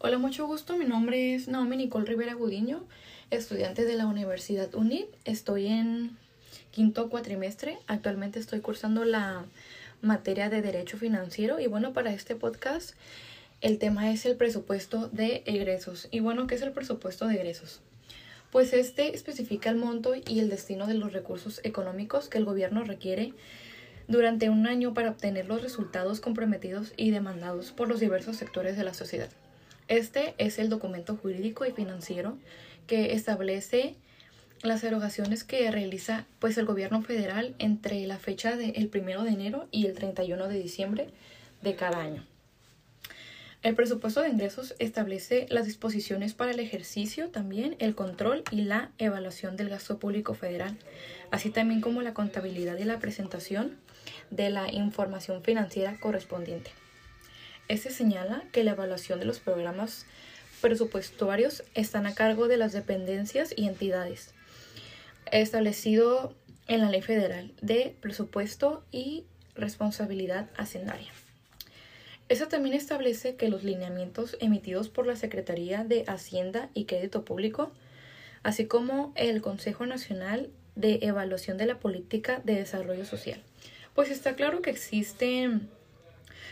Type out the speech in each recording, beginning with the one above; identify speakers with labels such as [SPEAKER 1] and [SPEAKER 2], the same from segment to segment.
[SPEAKER 1] Hola, mucho gusto. Mi nombre es Naomi Nicole Rivera Gudiño, estudiante de la Universidad UNID. Estoy en quinto cuatrimestre. Actualmente estoy cursando la materia de Derecho Financiero y bueno, para este podcast el tema es el presupuesto de egresos. Y bueno, ¿qué es el presupuesto de egresos? Pues este especifica el monto y el destino de los recursos económicos que el gobierno requiere durante un año para obtener los resultados comprometidos y demandados por los diversos sectores de la sociedad. Este es el documento jurídico y financiero que establece las erogaciones que realiza pues el gobierno federal entre la fecha del primero de enero y el 31 de diciembre de cada año. El presupuesto de ingresos establece las disposiciones para el ejercicio, también el control y la evaluación del gasto público federal, así también como la contabilidad y la presentación de la información financiera correspondiente. Este señala que la evaluación de los programas presupuestarios están a cargo de las dependencias y entidades establecido en la Ley Federal de Presupuesto y Responsabilidad Hacendaria. Esta también establece que los lineamientos emitidos por la Secretaría de Hacienda y Crédito Público, así como el Consejo Nacional de Evaluación de la Política de Desarrollo Social, pues está claro que existen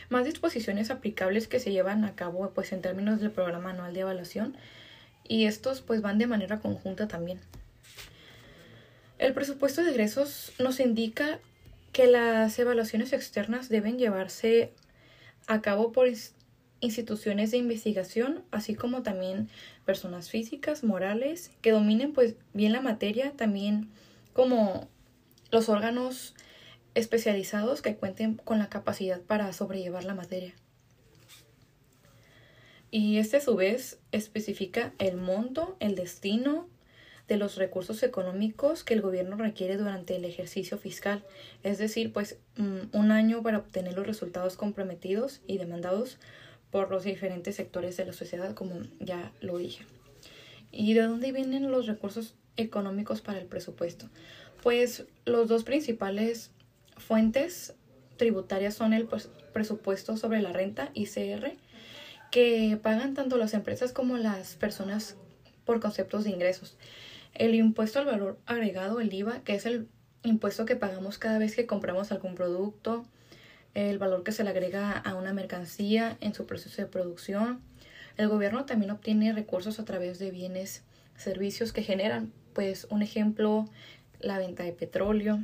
[SPEAKER 1] más disposiciones aplicables que se llevan a cabo pues en términos del programa anual de evaluación y estos pues van de manera conjunta también. El presupuesto de egresos nos indica que las evaluaciones externas deben llevarse a cabo por instituciones de investigación, así como también personas físicas, morales, que dominen pues bien la materia, también como los órganos especializados que cuenten con la capacidad para sobrellevar la materia. Y este a su vez especifica el monto, el destino de los recursos económicos que el gobierno requiere durante el ejercicio fiscal, es decir, pues mm, un año para obtener los resultados comprometidos y demandados por los diferentes sectores de la sociedad, como ya lo dije. ¿Y de dónde vienen los recursos económicos para el presupuesto? Pues los dos principales fuentes tributarias son el presupuesto sobre la renta, ICR, que pagan tanto las empresas como las personas por conceptos de ingresos. El impuesto al valor agregado, el IVA, que es el impuesto que pagamos cada vez que compramos algún producto, el valor que se le agrega a una mercancía en su proceso de producción. El gobierno también obtiene recursos a través de bienes, servicios que generan, pues un ejemplo, la venta de petróleo,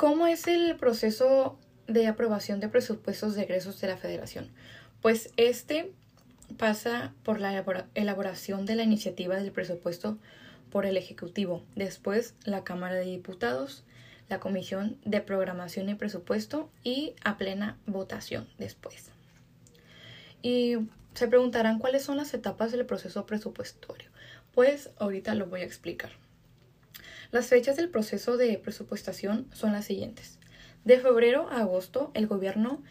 [SPEAKER 1] ¿Cómo es el proceso de aprobación de presupuestos de egresos de la Federación? Pues este pasa por la elaboración de la iniciativa del presupuesto por el Ejecutivo, después la Cámara de Diputados, la Comisión de Programación y Presupuesto y a plena votación después. Y se preguntarán cuáles son las etapas del proceso presupuestario. Pues ahorita lo voy a explicar. Las fechas del proceso de presupuestación son las siguientes. De febrero a agosto, el gobierno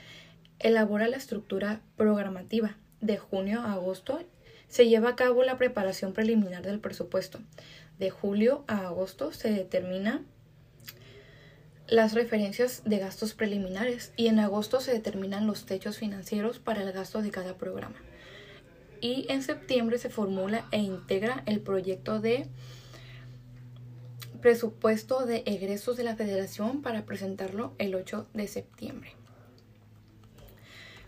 [SPEAKER 1] elabora la estructura programativa. De junio a agosto, se lleva a cabo la preparación preliminar del presupuesto. De julio a agosto se determina las referencias de gastos preliminares y en agosto se determinan los techos financieros para el gasto de cada programa. Y en septiembre se formula e integra el proyecto de presupuesto de egresos de la federación para presentarlo el 8 de septiembre.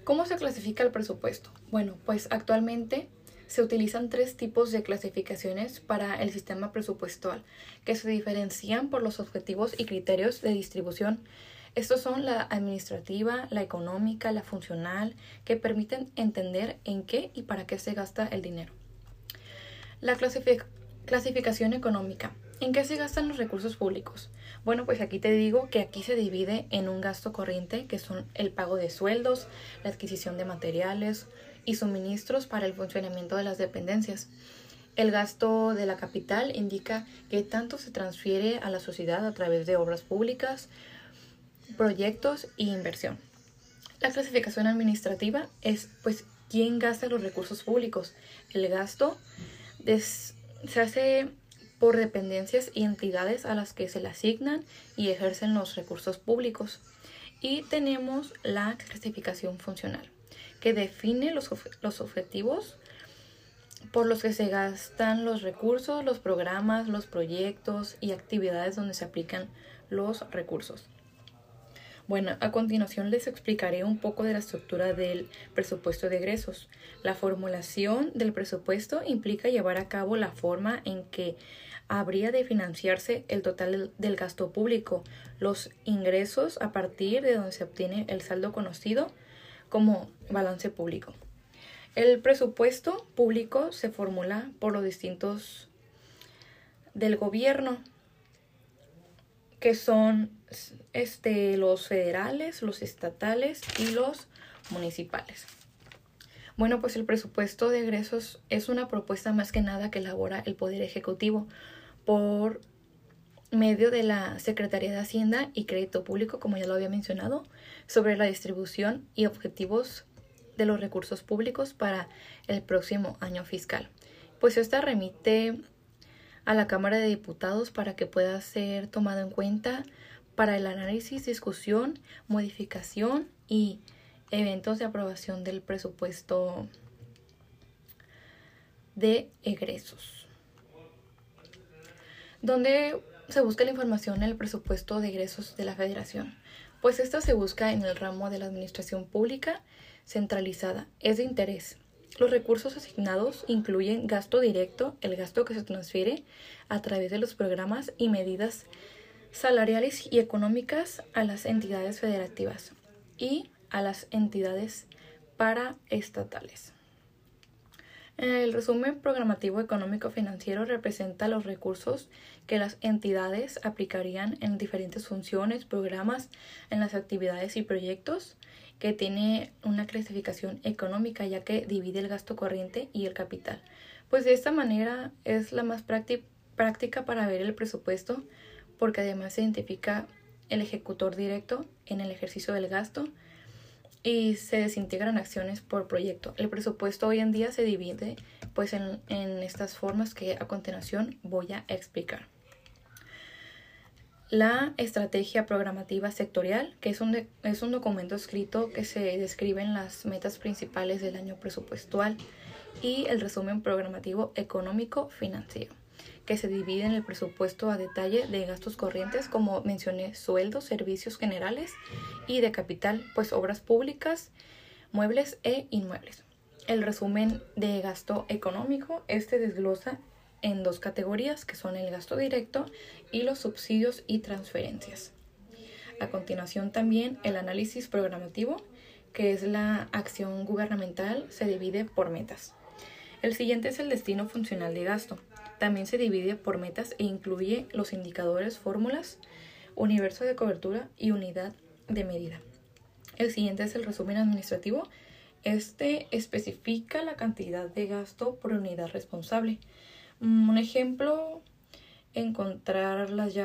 [SPEAKER 1] ¿Cómo se clasifica el presupuesto? Bueno, pues actualmente se utilizan tres tipos de clasificaciones para el sistema presupuestal que se diferencian por los objetivos y criterios de distribución. Estos son la administrativa, la económica, la funcional, que permiten entender en qué y para qué se gasta el dinero. La clasificación económica ¿En qué se gastan los recursos públicos? Bueno, pues aquí te digo que aquí se divide en un gasto corriente, que son el pago de sueldos, la adquisición de materiales y suministros para el funcionamiento de las dependencias. El gasto de la capital indica que tanto se transfiere a la sociedad a través de obras públicas, proyectos e inversión. La clasificación administrativa es pues quién gasta los recursos públicos. El gasto se hace por dependencias y entidades a las que se le asignan y ejercen los recursos públicos. Y tenemos la clasificación funcional, que define los, los objetivos por los que se gastan los recursos, los programas, los proyectos y actividades donde se aplican los recursos. Bueno, a continuación les explicaré un poco de la estructura del presupuesto de egresos. La formulación del presupuesto implica llevar a cabo la forma en que habría de financiarse el total del gasto público, los ingresos a partir de donde se obtiene el saldo conocido como balance público. El presupuesto público se formula por los distintos del gobierno, que son este, los federales, los estatales y los municipales. Bueno, pues el presupuesto de egresos es una propuesta más que nada que elabora el Poder Ejecutivo por medio de la Secretaría de Hacienda y Crédito Público, como ya lo había mencionado, sobre la distribución y objetivos de los recursos públicos para el próximo año fiscal. Pues esta remite a la Cámara de Diputados para que pueda ser tomado en cuenta para el análisis, discusión, modificación y eventos de aprobación del presupuesto de egresos. Donde se busca la información en el presupuesto de egresos de la Federación. Pues esta se busca en el ramo de la administración pública centralizada. Es de interés. Los recursos asignados incluyen gasto directo, el gasto que se transfiere a través de los programas y medidas salariales y económicas a las entidades federativas y a las entidades paraestatales. El resumen programativo económico financiero representa los recursos que las entidades aplicarían en diferentes funciones, programas, en las actividades y proyectos que tiene una clasificación económica ya que divide el gasto corriente y el capital. Pues de esta manera es la más práctica para ver el presupuesto porque además se identifica el ejecutor directo en el ejercicio del gasto y se desintegran acciones por proyecto. El presupuesto hoy en día se divide pues en, en estas formas que a continuación voy a explicar la estrategia programativa sectorial, que es un, es un documento escrito que se describen las metas principales del año presupuestal, y el resumen programativo económico financiero, que se divide en el presupuesto a detalle de gastos corrientes, como mencioné, sueldos, servicios generales y de capital, pues obras públicas, muebles e inmuebles. El resumen de gasto económico, este desglosa en dos categorías que son el gasto directo y los subsidios y transferencias. A continuación también el análisis programativo, que es la acción gubernamental, se divide por metas. El siguiente es el destino funcional de gasto. También se divide por metas e incluye los indicadores, fórmulas, universo de cobertura y unidad de medida. El siguiente es el resumen administrativo. Este especifica la cantidad de gasto por unidad responsable. Mm, un ejemplo, encontrar las,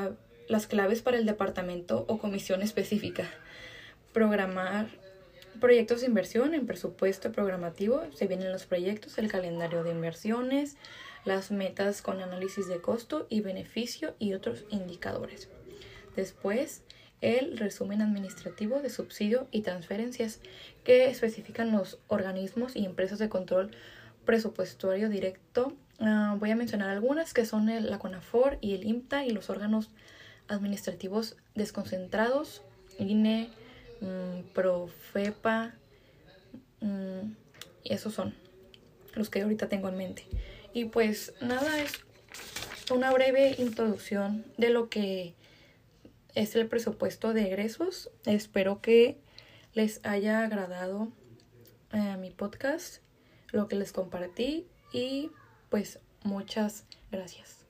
[SPEAKER 1] las claves para el departamento o comisión específica. Programar proyectos de inversión en presupuesto programativo. Se vienen los proyectos, el calendario de inversiones, las metas con análisis de costo y beneficio y otros indicadores. Después, el resumen administrativo de subsidio y transferencias que especifican los organismos y empresas de control presupuestario directo Ah, voy a mencionar algunas que son la CONAFOR y el IMTA y los órganos administrativos desconcentrados, INE, mm, Profepa, mm, y esos son los que ahorita tengo en mente. Y pues nada, es una breve introducción de lo que es el presupuesto de egresos. Espero que les haya agradado eh, mi podcast, lo que les compartí y pues muchas gracias.